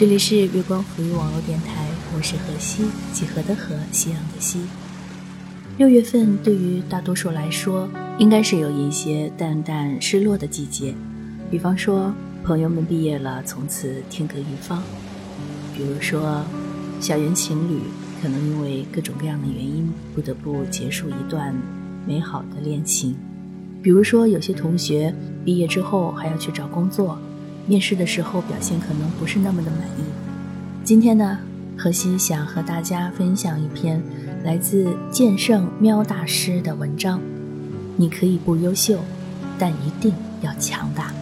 这里是月光浮语网络电台，我是何西，几何的何，夕阳的西。六月份对于大多数来说，应该是有一些淡淡失落的季节。比方说，朋友们毕业了，从此天各一方；比如说，校园情侣可能因为各种各样的原因，不得不结束一段美好的恋情；比如说，有些同学毕业之后还要去找工作。面试的时候表现可能不是那么的满意。今天呢，何西想和大家分享一篇来自剑圣喵大师的文章。你可以不优秀，但一定要强大。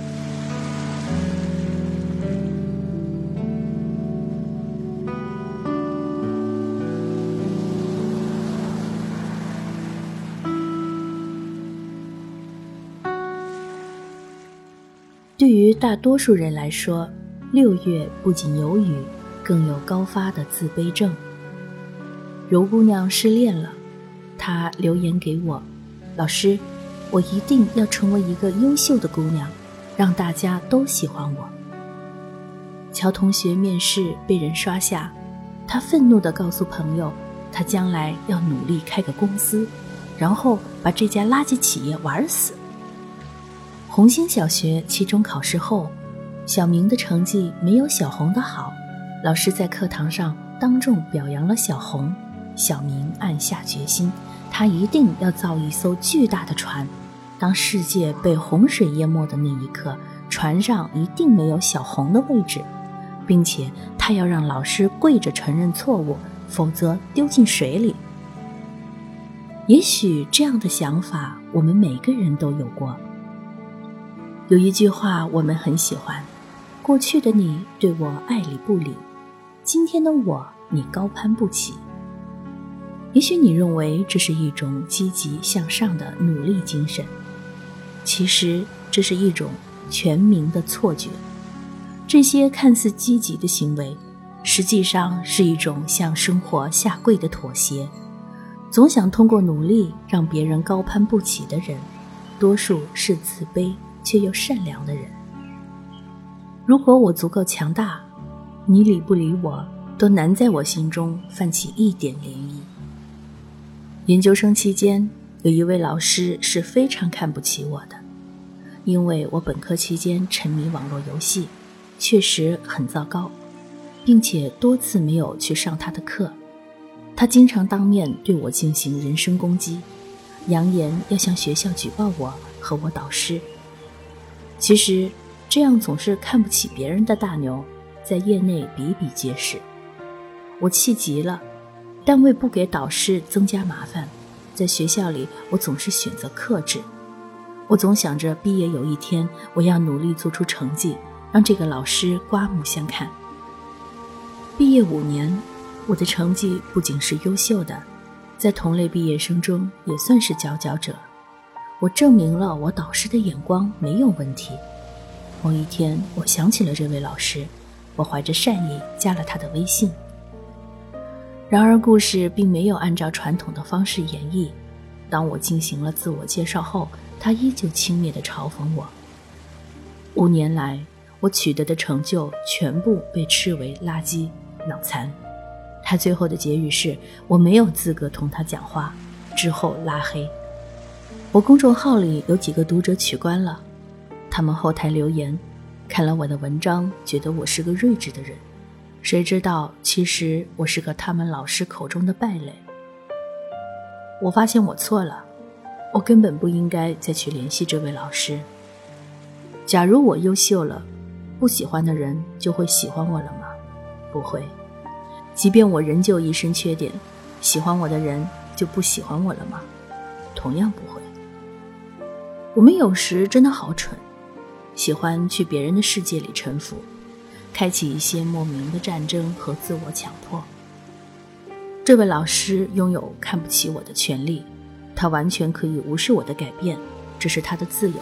对于大多数人来说，六月不仅有雨，更有高发的自卑症。柔姑娘失恋了，她留言给我：“老师，我一定要成为一个优秀的姑娘，让大家都喜欢我。”乔同学面试被人刷下，他愤怒地告诉朋友，他将来要努力开个公司，然后把这家垃圾企业玩死。红星小学期中考试后，小明的成绩没有小红的好。老师在课堂上当众表扬了小红。小明暗下决心，他一定要造一艘巨大的船。当世界被洪水淹没的那一刻，船上一定没有小红的位置，并且他要让老师跪着承认错误，否则丢进水里。也许这样的想法，我们每个人都有过。有一句话我们很喜欢：过去的你对我爱理不理，今天的我你高攀不起。也许你认为这是一种积极向上的努力精神，其实这是一种全民的错觉。这些看似积极的行为，实际上是一种向生活下跪的妥协。总想通过努力让别人高攀不起的人，多数是自卑。却又善良的人。如果我足够强大，你理不理我，都难在我心中泛起一点涟漪。研究生期间，有一位老师是非常看不起我的，因为我本科期间沉迷网络游戏，确实很糟糕，并且多次没有去上他的课。他经常当面对我进行人身攻击，扬言要向学校举报我和我导师。其实，这样总是看不起别人的大牛，在业内比比皆是。我气极了，但为不给导师增加麻烦，在学校里我总是选择克制。我总想着毕业有一天，我要努力做出成绩，让这个老师刮目相看。毕业五年，我的成绩不仅是优秀的，在同类毕业生中也算是佼佼者。我证明了我导师的眼光没有问题。某一天，我想起了这位老师，我怀着善意加了他的微信。然而，故事并没有按照传统的方式演绎。当我进行了自我介绍后，他依旧轻蔑地嘲讽我。五年来，我取得的成就全部被斥为垃圾、脑残。他最后的结语是：我没有资格同他讲话。之后拉黑。我公众号里有几个读者取关了，他们后台留言，看了我的文章，觉得我是个睿智的人。谁知道，其实我是个他们老师口中的败类。我发现我错了，我根本不应该再去联系这位老师。假如我优秀了，不喜欢的人就会喜欢我了吗？不会。即便我仍旧一身缺点，喜欢我的人就不喜欢我了吗？同样不会。我们有时真的好蠢，喜欢去别人的世界里臣服。开启一些莫名的战争和自我强迫。这位老师拥有看不起我的权利，他完全可以无视我的改变，这是他的自由。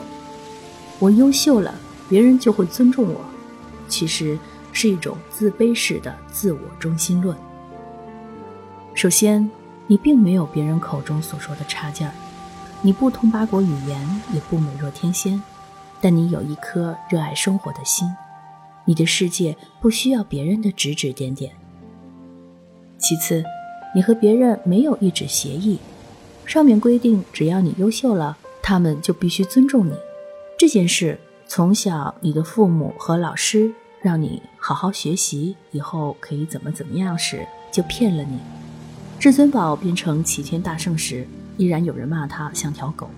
我优秀了，别人就会尊重我，其实是一种自卑式的自我中心论。首先，你并没有别人口中所说的差劲儿，你不通八国语言，也不美若天仙，但你有一颗热爱生活的心。你的世界不需要别人的指指点点。其次，你和别人没有一纸协议，上面规定只要你优秀了，他们就必须尊重你。这件事从小你的父母和老师让你好好学习，以后可以怎么怎么样时，就骗了你。至尊宝变成齐天大圣时，依然有人骂他像条狗。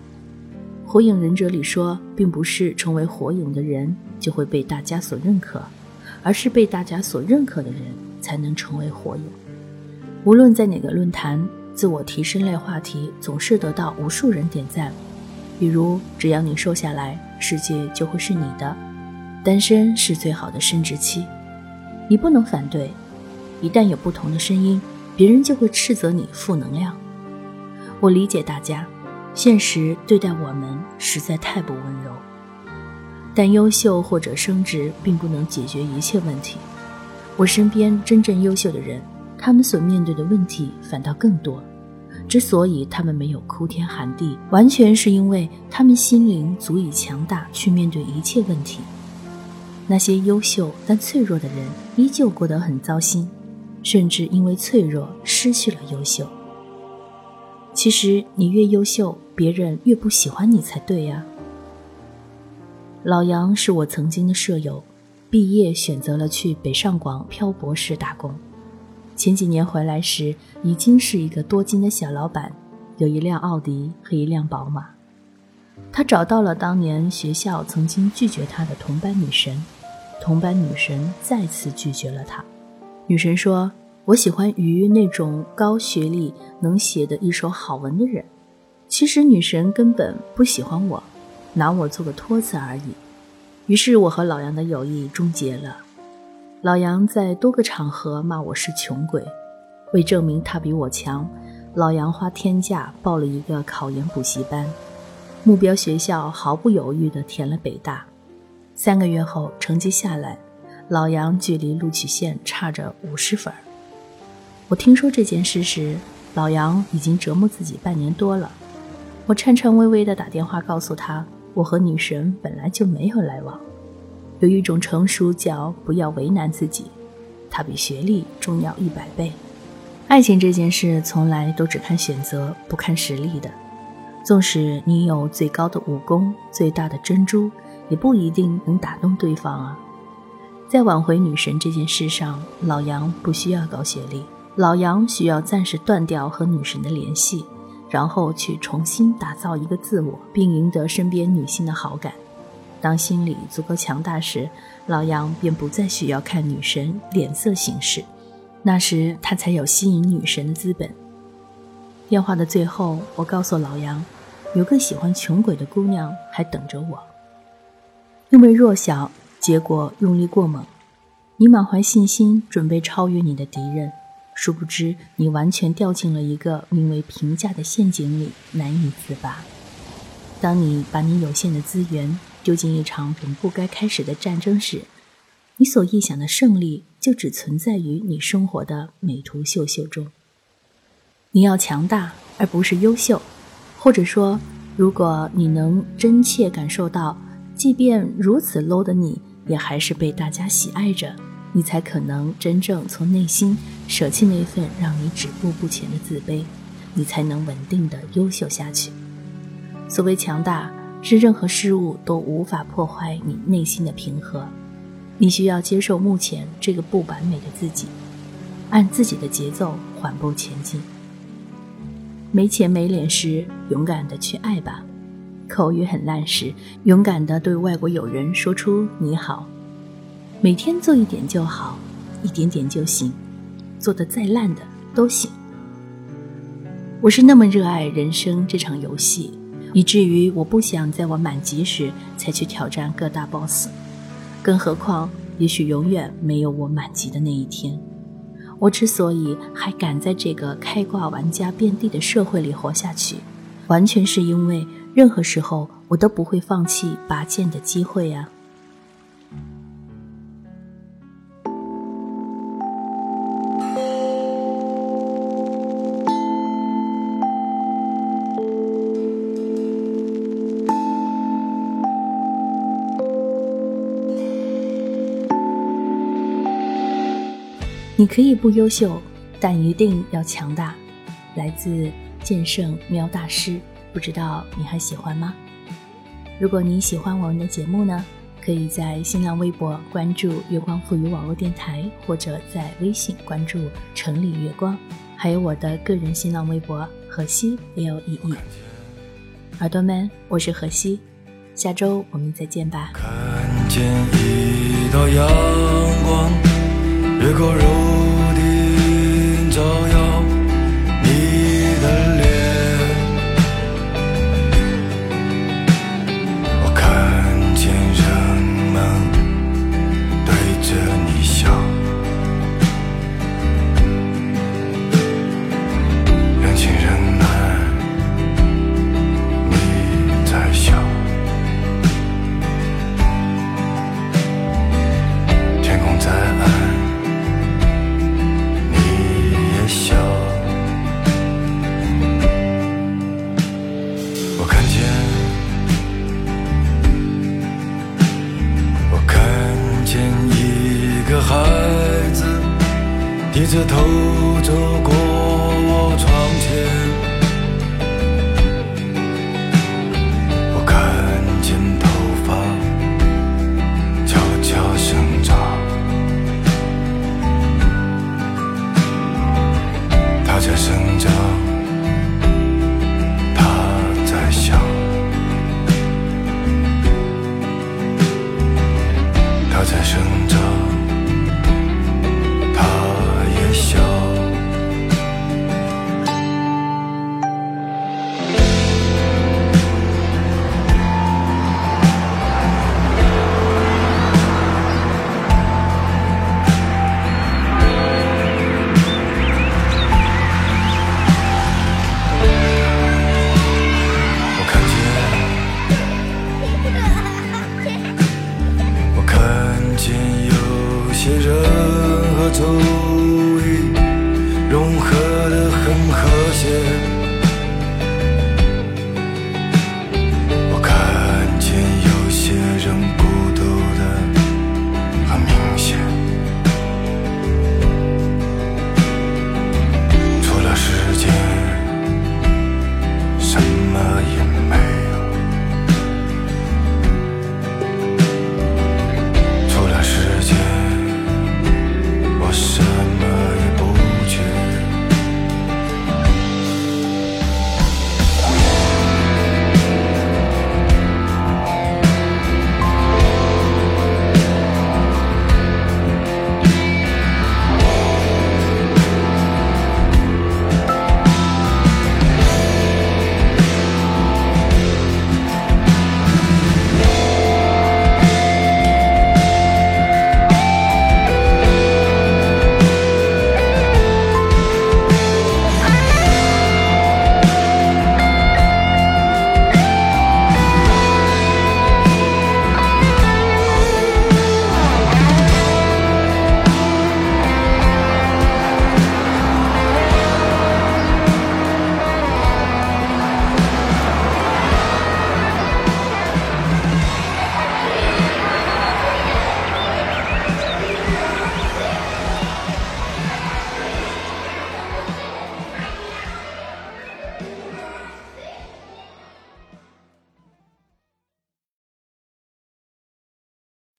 火影忍者里说，并不是成为火影的人就会被大家所认可，而是被大家所认可的人才能成为火影。无论在哪个论坛，自我提升类话题总是得到无数人点赞。比如，只要你瘦下来，世界就会是你的。单身是最好的生殖期，你不能反对。一旦有不同的声音，别人就会斥责你负能量。我理解大家。现实对待我们实在太不温柔，但优秀或者升职并不能解决一切问题。我身边真正优秀的人，他们所面对的问题反倒更多。之所以他们没有哭天喊地，完全是因为他们心灵足以强大去面对一切问题。那些优秀但脆弱的人，依旧过得很糟心，甚至因为脆弱失去了优秀。其实你越优秀，别人越不喜欢你才对呀。老杨是我曾经的舍友，毕业选择了去北上广漂泊时打工。前几年回来时，已经是一个多金的小老板，有一辆奥迪和一辆宝马。他找到了当年学校曾经拒绝他的同班女神，同班女神再次拒绝了他。女神说。我喜欢于那种高学历能写的一手好文的人。其实女神根本不喜欢我，拿我做个托词而已。于是我和老杨的友谊终结了。老杨在多个场合骂我是穷鬼，为证明他比我强，老杨花天价报了一个考研补习班，目标学校毫不犹豫地填了北大。三个月后成绩下来，老杨距离录取线差着五十分。我听说这件事时，老杨已经折磨自己半年多了。我颤颤巍巍地打电话告诉他，我和女神本来就没有来往。有一种成熟叫不要为难自己，它比学历重要一百倍。爱情这件事从来都只看选择，不看实力的。纵使你有最高的武功、最大的珍珠，也不一定能打动对方啊。在挽回女神这件事上，老杨不需要高学历。老杨需要暂时断掉和女神的联系，然后去重新打造一个自我，并赢得身边女性的好感。当心理足够强大时，老杨便不再需要看女神脸色行事，那时他才有吸引女神的资本。电话的最后，我告诉老杨，有个喜欢穷鬼的姑娘还等着我。因为弱小，结果用力过猛，你满怀信心，准备超越你的敌人。殊不知，你完全掉进了一个名为评价的陷阱里，难以自拔。当你把你有限的资源丢进一场本不该开始的战争时，你所臆想的胜利就只存在于你生活的美图秀秀中。你要强大，而不是优秀。或者说，如果你能真切感受到，即便如此 low 的你，也还是被大家喜爱着。你才可能真正从内心舍弃那份让你止步不前的自卑，你才能稳定的优秀下去。所谓强大，是任何事物都无法破坏你内心的平和。你需要接受目前这个不完美的自己，按自己的节奏缓步前进。没钱没脸时，勇敢的去爱吧；口语很烂时，勇敢的对外国友人说出你好。每天做一点就好，一点点就行，做的再烂的都行。我是那么热爱人生这场游戏，以至于我不想在我满级时才去挑战各大 BOSS，更何况也许永远没有我满级的那一天。我之所以还敢在这个开挂玩家遍地的社会里活下去，完全是因为任何时候我都不会放弃拔剑的机会呀。你可以不优秀，但一定要强大。来自剑圣喵大师，不知道你还喜欢吗？如果你喜欢我们的节目呢，可以在新浪微博关注“月光赋予网络电台”，或者在微信关注“城里月光”，还有我的个人新浪微博“荷西 L E E”。耳朵们，我是荷西，下周我们再见吧。看见一道阳，越过柔。低